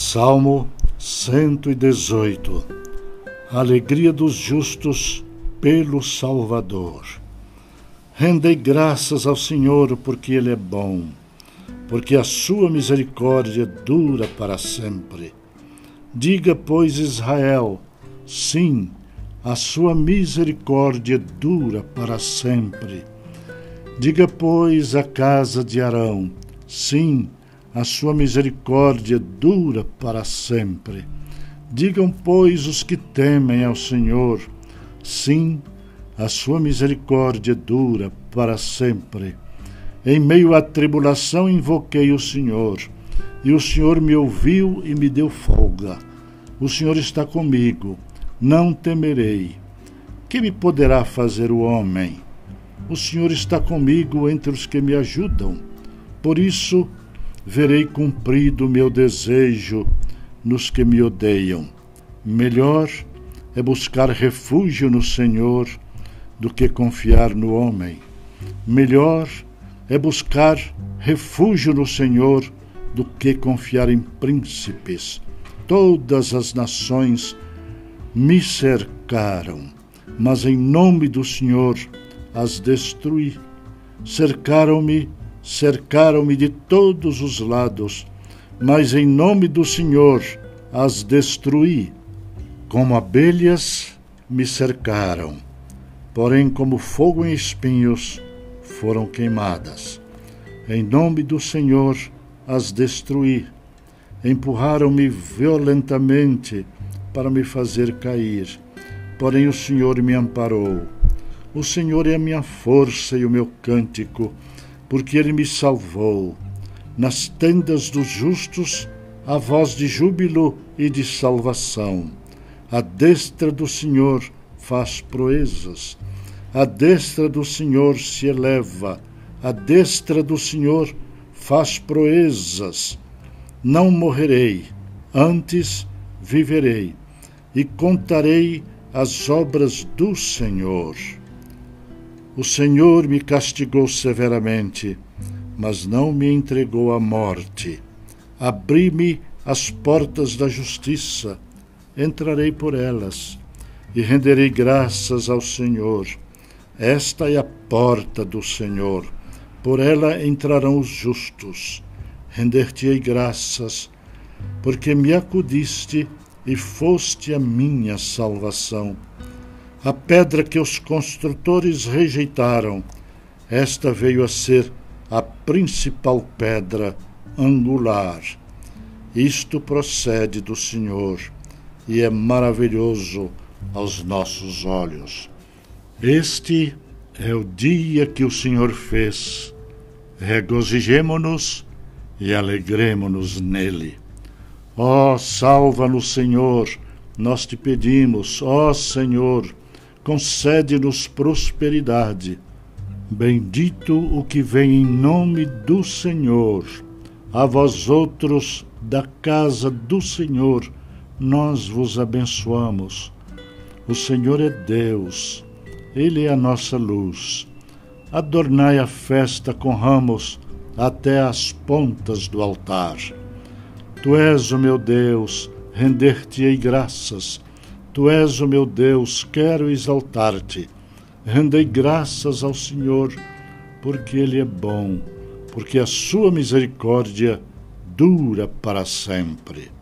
Salmo 118 Alegria dos justos pelo Salvador. Rendei graças ao Senhor porque Ele é bom, porque a sua misericórdia dura para sempre. Diga, pois, Israel, sim, a sua misericórdia dura para sempre. Diga, pois, a casa de Arão, sim, a sua misericórdia dura para sempre. Digam, pois, os que temem ao Senhor, sim, a sua misericórdia dura para sempre. Em meio à tribulação invoquei o Senhor, e o Senhor me ouviu e me deu folga. O Senhor está comigo, não temerei. Que me poderá fazer o homem? O Senhor está comigo entre os que me ajudam. Por isso, verei cumprido meu desejo nos que me odeiam. Melhor é buscar refúgio no Senhor do que confiar no homem. Melhor é buscar refúgio no Senhor do que confiar em príncipes. Todas as nações me cercaram, mas em nome do Senhor as destruí. Cercaram-me cercaram-me de todos os lados, mas em nome do Senhor as destruí. Como abelhas me cercaram, porém, como fogo em espinhos, foram queimadas. Em nome do Senhor as destruí. Empurraram-me violentamente para me fazer cair, porém o Senhor me amparou. O Senhor é a minha força e o meu cântico porque ele me salvou. Nas tendas dos justos, a voz de júbilo e de salvação. A destra do Senhor faz proezas. A destra do Senhor se eleva. A destra do Senhor faz proezas. Não morrerei, antes viverei e contarei as obras do Senhor. O Senhor me castigou severamente, mas não me entregou à morte. Abri-me as portas da justiça, entrarei por elas e renderei graças ao Senhor. Esta é a porta do Senhor, por ela entrarão os justos. Render-te-ei graças, porque me acudiste e foste a minha salvação a pedra que os construtores rejeitaram, esta veio a ser a principal pedra angular. Isto procede do Senhor e é maravilhoso aos nossos olhos. Este é o dia que o Senhor fez. Regozijemo-nos e alegremo-nos nele. Ó, oh, salva-nos, Senhor, nós te pedimos, ó oh, Senhor, concede-nos prosperidade. Bendito o que vem em nome do Senhor. A vós outros da casa do Senhor, nós vos abençoamos. O Senhor é Deus, Ele é a nossa luz. Adornai a festa com ramos até as pontas do altar. Tu és o meu Deus, render-te-ei graças Tu és o meu Deus, quero exaltar-te. Rendei graças ao Senhor, porque Ele é bom, porque a sua misericórdia dura para sempre.